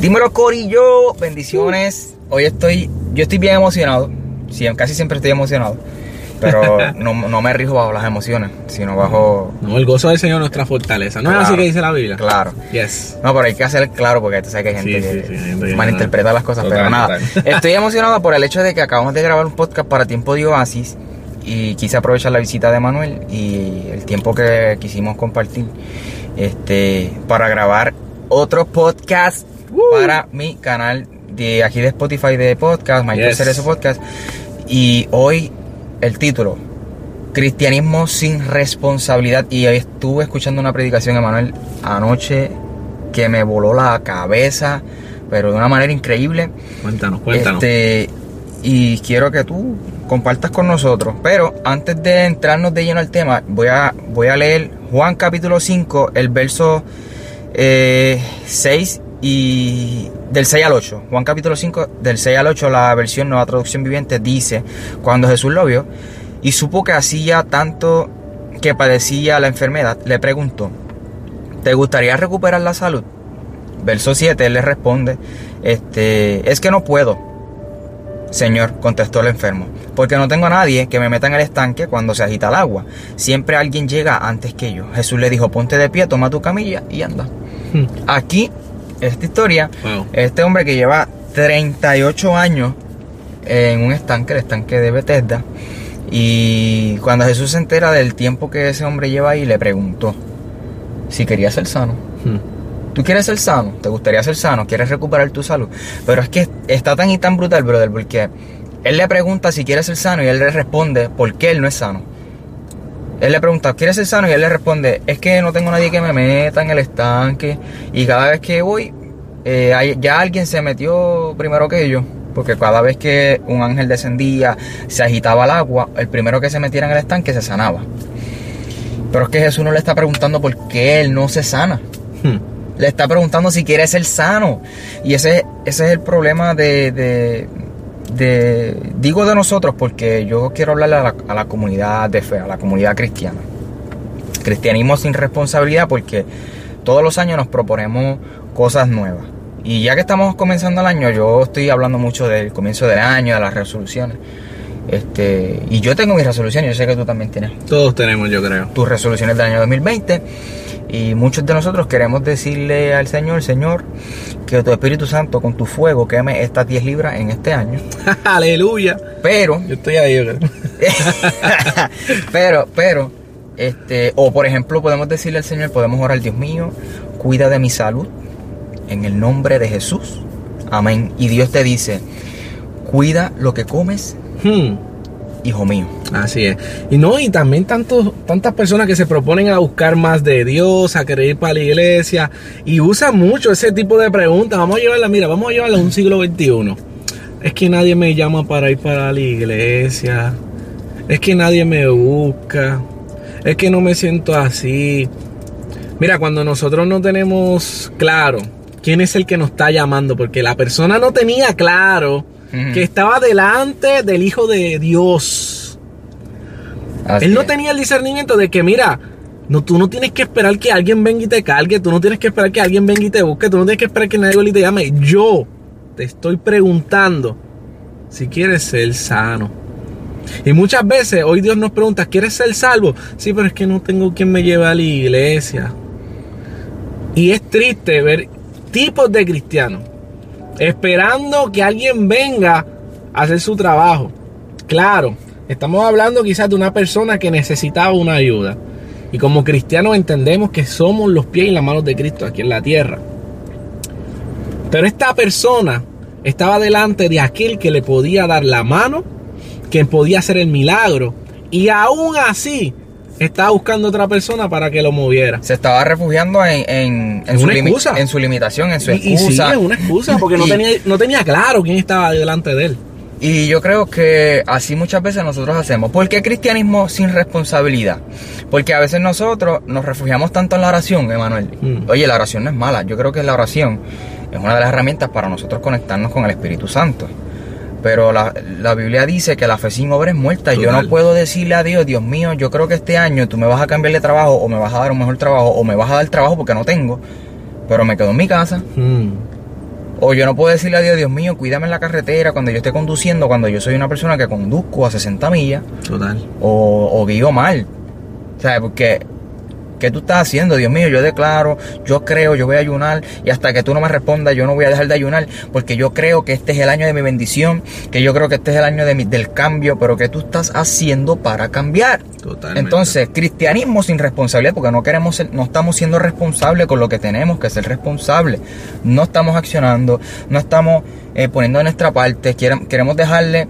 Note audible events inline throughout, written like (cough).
Dímelo Corillo, bendiciones. Hoy estoy, yo estoy bien emocionado. Sí, casi siempre estoy emocionado. Pero (laughs) no, no me rijo bajo las emociones, sino bajo. No, el gozo del Señor es nuestra fortaleza. ¿No es así que dice la Biblia? Claro. Yes. No, pero hay que hacer claro porque tú sabes que hay gente Sí, que sí, malinterpreta las cosas. Total, pero nada, total. (laughs) estoy emocionado por el hecho de que acabamos de grabar un podcast para Tiempo de Oasis y quise aprovechar la visita de Manuel y el tiempo que quisimos compartir este para grabar otro podcast para mi canal de aquí de Spotify de podcast, Michael Yes. Cerezo Podcast. Y hoy el título, Cristianismo sin responsabilidad. Y hoy estuve escuchando una predicación, Emanuel, anoche que me voló la cabeza, pero de una manera increíble. Cuéntanos, cuéntanos. Este, y quiero que tú compartas con nosotros. Pero antes de entrarnos de lleno al tema, voy a, voy a leer Juan capítulo 5, el verso eh, 6 y del 6 al 8. Juan capítulo 5, del 6 al 8, la versión nueva traducción viviente dice, cuando Jesús lo vio y supo que hacía tanto que padecía la enfermedad, le preguntó, ¿te gustaría recuperar la salud? Verso 7, él le responde, este, es que no puedo, Señor, contestó el enfermo, porque no tengo a nadie que me meta en el estanque cuando se agita el agua. Siempre alguien llega antes que yo. Jesús le dijo, ponte de pie, toma tu camilla y anda. Hmm. Aquí, esta historia, Wow. este hombre que lleva 38 años en un estanque, el estanque de Bethesda, y cuando Jesús se entera del tiempo que ese hombre lleva ahí, le preguntó si quería ser sano. Hmm. ¿Tú quieres ser sano? ¿Te gustaría ser sano? ¿Quieres recuperar tu salud? Pero es que está tan y tan brutal, brother, porque él le pregunta si quiere ser sano y él le responde por qué él no es sano. Él le pregunta, ¿quieres ser sano? Y él le responde, es que no tengo nadie que me meta en el estanque. Y cada vez que voy, eh, hay- ya alguien se metió primero que yo. Porque cada vez que un ángel descendía, se agitaba el agua, el primero que se metiera en el estanque se sanaba. Pero es que Jesús no le está preguntando por qué él no se sana. Hmm. Le está preguntando si quiere ser sano. Y ese, ese es el problema de, de, de- Digo de nosotros porque yo quiero hablarle a la, a la comunidad de fe, a la comunidad cristiana. Cristianismo sin responsabilidad porque todos los años nos proponemos cosas nuevas. Y ya que estamos comenzando el año, yo estoy hablando mucho del comienzo del año, de las resoluciones. Este, y yo tengo mis resoluciones, yo sé que tú también tienes Todos tenemos, yo creo. tus resoluciones del año 2020 y muchos de nosotros queremos decirle al Señor, Señor, que tu Espíritu Santo con tu fuego queme estas 10 libras en este año. (laughs) Aleluya. Pero, Yo estoy ahí, yo creo. (laughs) pero, pero, este, o por ejemplo podemos decirle al Señor, podemos orar, Dios mío, cuida de mi salud en el nombre de Jesús. Amén. Y Dios te dice, cuida lo que comes, Hmm. hijo mío. Así es. Y no, y también tantos, tantas personas que se proponen a buscar más de Dios, a querer ir para la iglesia, y usan mucho ese tipo de preguntas. Vamos a llevarla, mira, vamos a llevarla a un siglo XXI. Es que nadie me llama para ir para la iglesia. Es que nadie me busca. Es que no me siento así. Mira, cuando nosotros no tenemos claro quién es el que nos está llamando, porque la persona no tenía claro Que estaba delante del Hijo de Dios. Así Él no tenía el discernimiento de que, mira, no, tú no tienes que esperar que alguien venga y te cargue, tú no tienes que esperar que alguien venga y te busque, tú no tienes que esperar que nadie te llame. Yo te estoy preguntando si quieres ser sano. Y muchas veces hoy Dios nos pregunta, ¿quieres ser salvo? Sí, pero es que no tengo quien me lleve a la iglesia. Y es triste ver tipos de cristianos esperando que alguien venga a hacer su trabajo. Claro, estamos hablando quizás de una persona que necesitaba una ayuda. Y como cristianos entendemos que somos los pies y las manos de Cristo aquí en la tierra. Pero esta persona estaba delante de aquel que le podía dar la mano, que podía hacer el milagro. Y aún así estaba buscando otra persona para que lo moviera. Se estaba refugiando en, en, su, limi- excusa. en su limitación, en su Y, y sí, excusa. es una excusa, porque no Y- tenía, no tenía claro quién estaba delante de él. Y yo creo que así muchas veces nosotros hacemos. ¿Por qué cristianismo sin responsabilidad? Porque a veces nosotros nos refugiamos tanto en la oración, Emanuel. Mm. Oye, la oración no es mala. Yo creo que la oración es una de las herramientas para nosotros conectarnos con el Espíritu Santo. Pero la, la Biblia dice que la fe sin obra es muerta. Yo no puedo decirle a Dios, Dios mío, yo creo que este año tú me vas a cambiar de trabajo o me vas a dar un mejor trabajo o me vas a dar trabajo porque no tengo. Pero me quedo en mi casa. Mm. O yo no puedo decirle a Dios, Dios mío, cuídame en la carretera cuando yo esté conduciendo, cuando yo soy una persona que conduzco a 60 millas Total. o, o guío mal. ¿Sabes? Porque, ¿qué tú estás haciendo? Dios mío, yo declaro, yo creo, yo voy a ayunar y hasta que tú no me respondas, yo no voy a dejar de ayunar porque yo creo que este es el año de mi bendición, que yo creo que este es el año de mi- del cambio, pero ¿qué tú estás haciendo para cambiar? Totalmente. Entonces, cristianismo sin responsabilidad, porque no queremos ser- no estamos siendo responsables con lo que tenemos que ser responsables. No estamos accionando, no estamos eh, poniendo de nuestra parte, quiere- queremos dejarle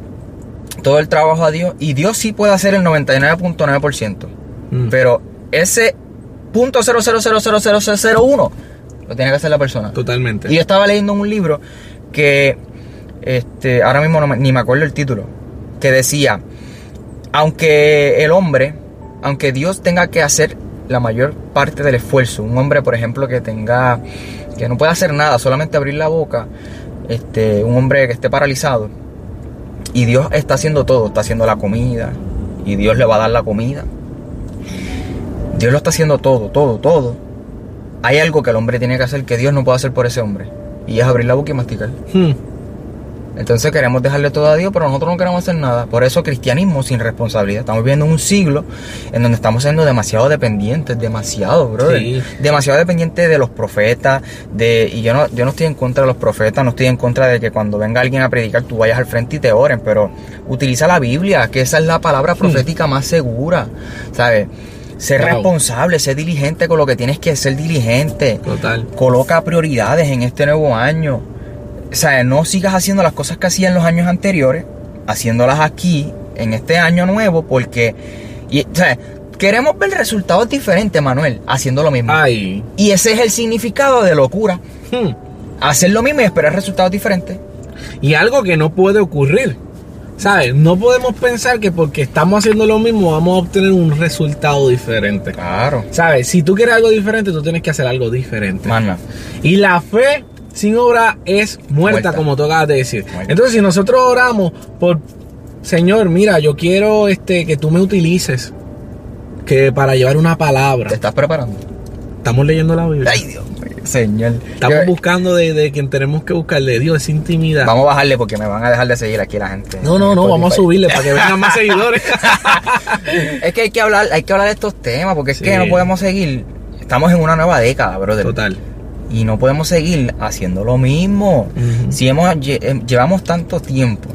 todo el trabajo a Dios y Dios sí puede hacer el 99.9%, Mm. pero ese punto 0000001 lo tiene que hacer la persona. Totalmente. Y yo estaba leyendo un libro que, este, ahora mismo no ni me acuerdo el título, que decía, aunque el hombre, aunque Dios tenga que hacer la mayor parte del esfuerzo, un hombre, por ejemplo, que tenga, que no pueda hacer nada, solamente abrir la boca, este, un hombre que esté paralizado, y Dios está haciendo todo, está haciendo la comida, y Dios le va a dar la comida. Dios lo está haciendo todo, todo, todo. Hay algo que el hombre tiene que hacer que Dios no puede hacer por ese hombre. Y es abrir la boca y masticar. Mm. Entonces queremos dejarle todo a Dios, pero nosotros no queremos hacer nada. Por eso cristianismo sin responsabilidad. Estamos viviendo un siglo en donde estamos siendo demasiado dependientes, demasiado, brother. Sí. Demasiado dependientes de los profetas, de y yo no yo no estoy en contra de los profetas, no estoy en contra de que cuando venga alguien a predicar tú vayas al frente y te oren, pero utiliza la Biblia, que esa es la palabra profética más segura, ¿sabes? Ser Wow. responsable, ser diligente con lo que tienes que ser diligente. Total. Coloca prioridades en este nuevo año. O sea, no sigas haciendo las cosas que hacías en los años anteriores, haciéndolas aquí, en este año nuevo, porque. Y, o sea, queremos ver resultados diferentes, Manuel, haciendo lo mismo. Ay. Y ese es el significado de locura. Mm. Hacer lo mismo y esperar resultados diferentes. Y algo que no puede ocurrir. ¿Sabes? No podemos pensar que porque estamos haciendo lo mismo vamos a obtener un resultado diferente. Claro. ¿Sabes? Si tú quieres algo diferente, tú tienes que hacer algo diferente. Mana. Y la fe sin obra es muerta, Muerta. como tú acabas de decir. Muerta. Entonces, si nosotros oramos por, Señor, mira, yo quiero este, que tú me utilices que para llevar una palabra. ¿Te estás preparando? Estamos leyendo la Biblia. Ay, Dios Señor. Estamos Yo- buscando de, de quien tenemos que buscarle. Dios, es intimidad. Vamos a bajarle porque me van a dejar de seguir aquí la gente. No, no, no, Spotify. vamos a subirle para que vengan más (laughs) seguidores. Es que hay que hablar, hay que hablar de estos temas, porque es Sí. que no podemos seguir. Estamos en una nueva década, brother. Total. Y no podemos seguir haciendo lo mismo. Si hemos, lle- eh, llevamos tanto tiempo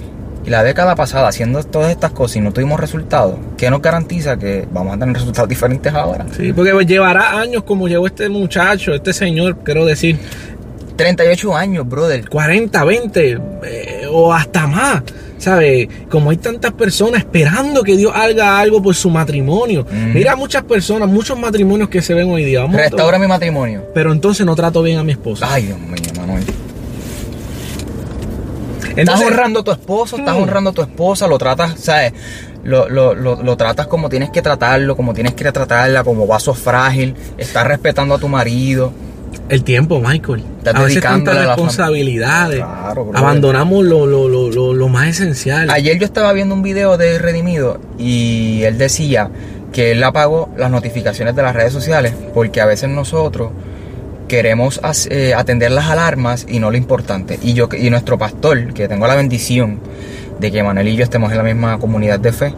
y la década pasada haciendo todas estas cosas y no tuvimos resultados, ¿qué nos garantiza que vamos a tener resultados diferentes ahora? Sí, porque pues, llevará años como llevó este muchacho, este señor, quiero decir, 38 años, brother. 40, 20 eh, o hasta más. ¿Sabes? Como hay tantas personas esperando que Dios haga algo por su matrimonio. Mira muchas personas, muchos matrimonios que se ven hoy día. Vamos Restaura mi matrimonio. Pero entonces no trato bien a mi esposa. Ay, Dios mío, Manuel. Estás honrando a tu esposo, estás Hmm. honrando a tu esposa, lo tratas, ¿sabes? Lo, lo, lo, lo tratas como tienes que tratarlo, como tienes que tratarla, como vaso frágil. Estás respetando a tu marido. el tiempo, Michael. Estás a veces tantas responsabilidades. Claro, brother. Abandonamos lo, lo, lo, lo, lo más esencial. Ayer yo estaba viendo un video de Redimido y él decía que él apagó las notificaciones de las redes sociales porque a veces nosotros queremos eh, atender las alarmas y no lo importante. Y yo y nuestro pastor, que tengo la bendición de que Manuel y yo estemos en la misma comunidad de fe,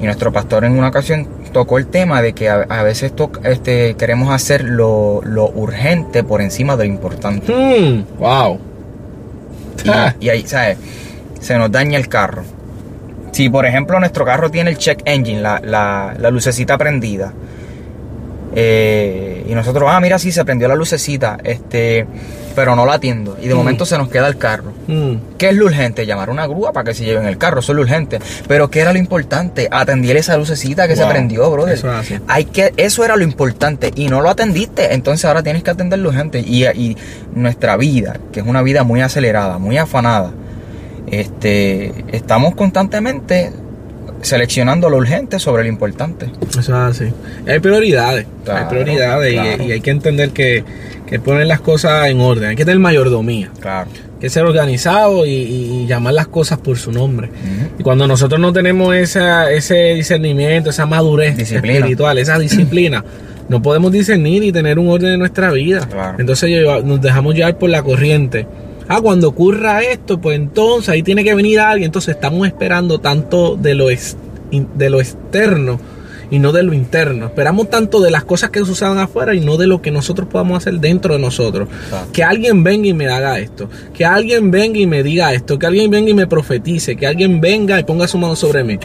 y nuestro pastor en una ocasión tocó el tema de que a, a veces to- este, queremos hacer lo, lo urgente por encima de lo importante. Hmm, wow. Y, y ahí, ¿sabes? Se nos daña el carro. Si, por ejemplo, nuestro carro tiene el check engine, la, la, la lucecita prendida, eh, y nosotros, ah, mira, sí, se prendió la lucecita, este, pero no la atiendo. Y de Mm. momento se nos queda el carro. Mm, ¿Qué es lo urgente? Llamar una grúa para que se lleven el carro, eso es lo urgente. Pero ¿qué era lo importante? Atender esa lucecita que se prendió, brother. eso es así. Hay que, eso era lo importante y no lo atendiste. Entonces ahora tienes que atender lo urgente. Y, y nuestra vida, que es una vida muy acelerada, muy afanada, este, estamos constantemente seleccionando lo urgente sobre lo importante. Eso es así. Y hay prioridades. Claro, hay prioridades y- claro. y, hay que entender que, que poner las cosas en orden. Hay que tener mayordomía. Claro. Hay que ser organizado y, llamar las cosas por su nombre. Y cuando nosotros no tenemos esa, ese discernimiento, esa madurez Disciplina. espiritual, esa disciplina, no podemos discernir y tener un orden en nuestra vida. Claro. Entonces nos dejamos llevar por la corriente. Ah, cuando ocurra esto, pues entonces ahí tiene que venir alguien. Entonces estamos esperando tanto de lo, de lo externo y no de lo interno. Esperamos tanto de las cosas que sucedan afuera y no de lo que nosotros podamos hacer dentro de nosotros. Exacto. Que alguien venga y me haga esto. Que alguien venga y me diga esto. Que alguien venga y me profetice. Que alguien venga y ponga su mano sobre mí.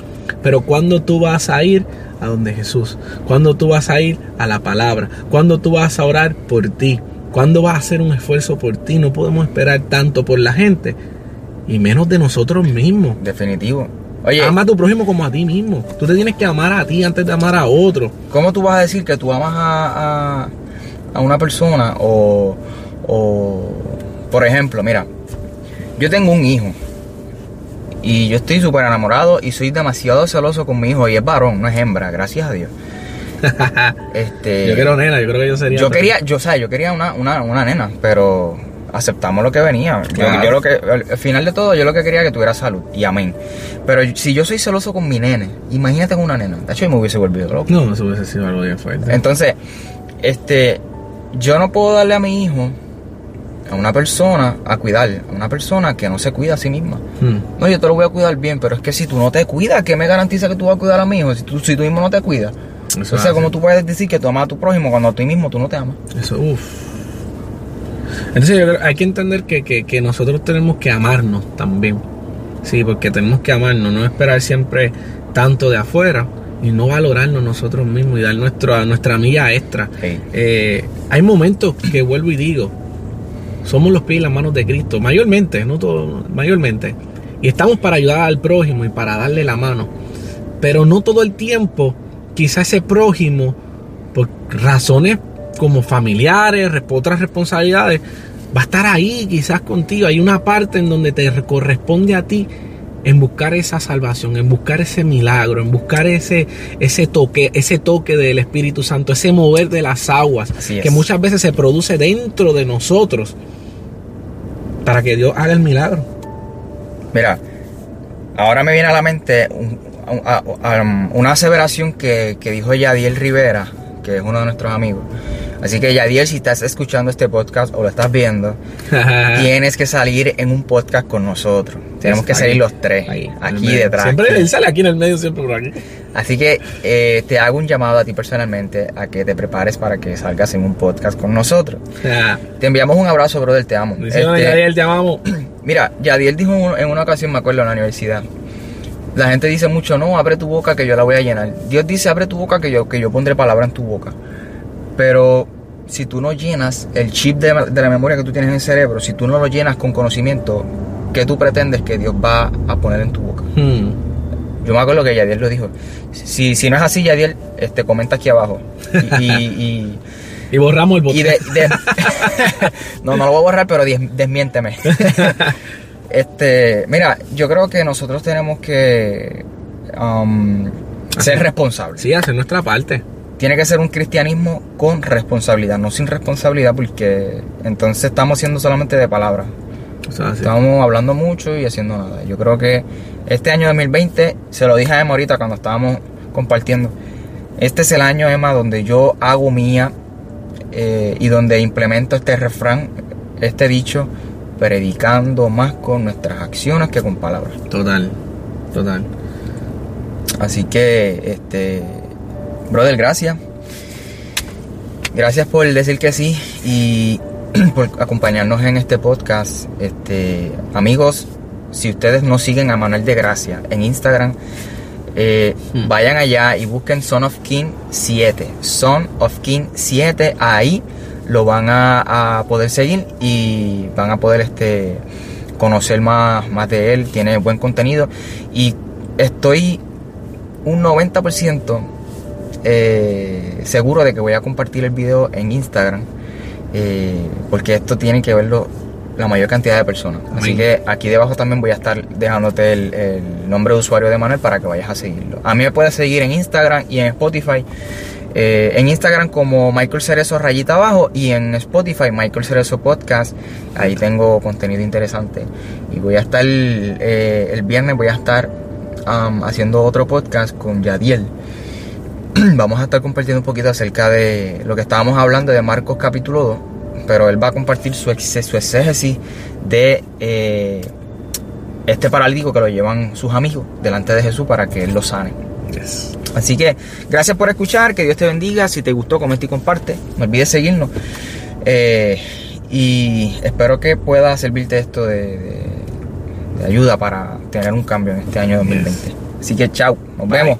Pero cuando tú vas a ir a donde Jesús. Cuando tú vas a ir a la palabra. Cuando tú vas a orar por ti. Cuando vas a hacer un esfuerzo por ti. No podemos esperar tanto por la gente. Y menos de nosotros mismos. Definitivo. Oye, Ama a tu prójimo como a ti mismo. Tú te tienes que amar a ti antes de amar a otro. ¿cómo tú vas a decir que tú amas a, a, a una persona o, o, por ejemplo, mira, yo tengo un hijo y yo estoy súper enamorado y soy demasiado celoso con mi hijo y es varón, no es hembra, gracias a Dios. Este, yo quiero nena, yo creo que yo sería. yo quería, yo, o sea, yo quería una, una, una nena, pero aceptamos lo que venía. Yo- Claro. Yo, lo que, al al final de todo, yo lo que quería que tuviera salud y amén. Pero si yo soy celoso con mi nene, imagínate con una nena. De hecho, yo me hubiese volvido loco. No, eso hubiese sido algo bien fuerte. Entonces, este, yo no puedo darle a mi hijo a una persona a cuidar, a una persona que no se cuida a sí misma. Hmm. No, yo te lo voy a cuidar bien, pero es que si tú no te cuidas, ¿qué me garantiza que tú vas a cuidar a mi hijo? Si tú, si tú mismo no te cuidas. Eso o sea. ¿cómo tú puedes decir que tú amas a tu prójimo cuando a ti mismo tú no te amas? Eso, uff. Entonces yo creo- hay que entender que, que- que nosotros tenemos que amarnos también. Sí, porque tenemos que amarnos, no esperar siempre tanto de afuera y no valorarnos nosotros mismos y dar nuestra, nuestra milla extra. Sí. Eh, hay momentos que vuelvo y digo, somos los pies y las manos de Cristo, mayormente, no todo, mayormente. Y estamos para ayudar al prójimo y para darle la mano. Pero no todo el tiempo, quizás ese prójimo, por razones como familiares, res- otras responsabilidades, va a estar ahí quizás contigo. Hay una parte en donde te corresponde a ti en buscar esa salvación, en buscar ese milagro, en buscar ese, ese toque, ese toque del Espíritu Santo, ese mover de las aguas, Así es. que muchas veces se produce dentro de nosotros para que Dios haga el milagro. Mira, ahora me viene a la mente un- a- a- una aseveración que, que dijo Yadiel Rivera, que es uno de nuestros amigos. Así que Yadiel, si estás escuchando este podcast o lo estás viendo, (laughs) tienes que salir en un podcast con nosotros. Tenemos que salir los tres, ahí, aquí detrás. Siempre aquí. él sale aquí en el medio, siempre por aquí. Así que eh, te hago un llamado a ti personalmente a que te prepares para que salgas en un podcast con nosotros. (laughs) Te enviamos un abrazo, brother, te amo. Este, Yadiel, te amamos. (clears throat) Mira, Yadiel dijo en una ocasión, me acuerdo, en la universidad. La gente dice mucho, no, abre tu boca que yo la voy a llenar. Dios dice, abre tu boca que yo, que yo pondré palabra en tu boca. Pero si tú no llenas el chip de, de la memoria que tú tienes en el cerebro, si tú no lo llenas con conocimiento, ¿qué tú pretendes que Dios va a poner en tu boca? Hmm. Yo me acuerdo que Yadiel lo dijo. Si, si no es así, Yadiel, este, comenta aquí abajo. Y, y- Y (laughs) borramos el botón. (laughs) no, no lo voy a borrar, pero des- desmiénteme. (laughs) este, mira, yo creo que nosotros tenemos que um, ser responsables. Sí, hacer nuestra parte. Tiene que ser un cristianismo con responsabilidad, no sin responsabilidad, porque entonces estamos siendo solamente de palabras. O sea, sí. Estamos hablando mucho y haciendo nada. Yo creo que este año 2020, se lo dije a Emma ahorita cuando estábamos compartiendo, este es el año, Emma, donde yo hago mía eh, y donde implemento este refrán, este dicho, predicando más con nuestras acciones que con palabras. Total, total. Así que, este, brother, gracias. Gracias por decir que sí y (clears throat) por acompañarnos en este podcast. Este, amigos, si ustedes no siguen a Manuel de Gracia en Instagram, Eh, Hmm. Vayan allá y busquen Son of King 7. Son of King 7. Ahí lo van a, a poder seguir y van a poder este, conocer más, más de él. Tiene buen contenido. Y estoy un 90% eh, seguro de que voy a compartir el video en Instagram. eh, porque esto tiene que verlo la mayor cantidad de personas. Así que aquí debajo también voy a estar dejándote el, el nombre de usuario de Manuel para que vayas a seguirlo. A mí me puedes seguir en Instagram y en Spotify. Eh, en Instagram como Michael Cerezo rayita abajo y en Spotify Michael Cerezo Podcast. Ahí tengo contenido interesante. Y voy a estar eh, el viernes voy a estar haciendo otro podcast con Yadiel. (clears throat) Vamos a estar compartiendo un poquito acerca de lo que estábamos hablando de Marcos capítulo 2. Pero él va a compartir su, ex- su exégesis de eh, este paralítico que lo llevan sus amigos delante de Jesús para que él lo sane. Yes. Así que gracias por escuchar, que Dios te bendiga. Si te gustó, comenta y comparte. No olvides seguirnos. Eh, y espero que pueda servirte esto de, de- de ayuda para tener un cambio en este año 2020. Así que chao, nos Bye. vemos.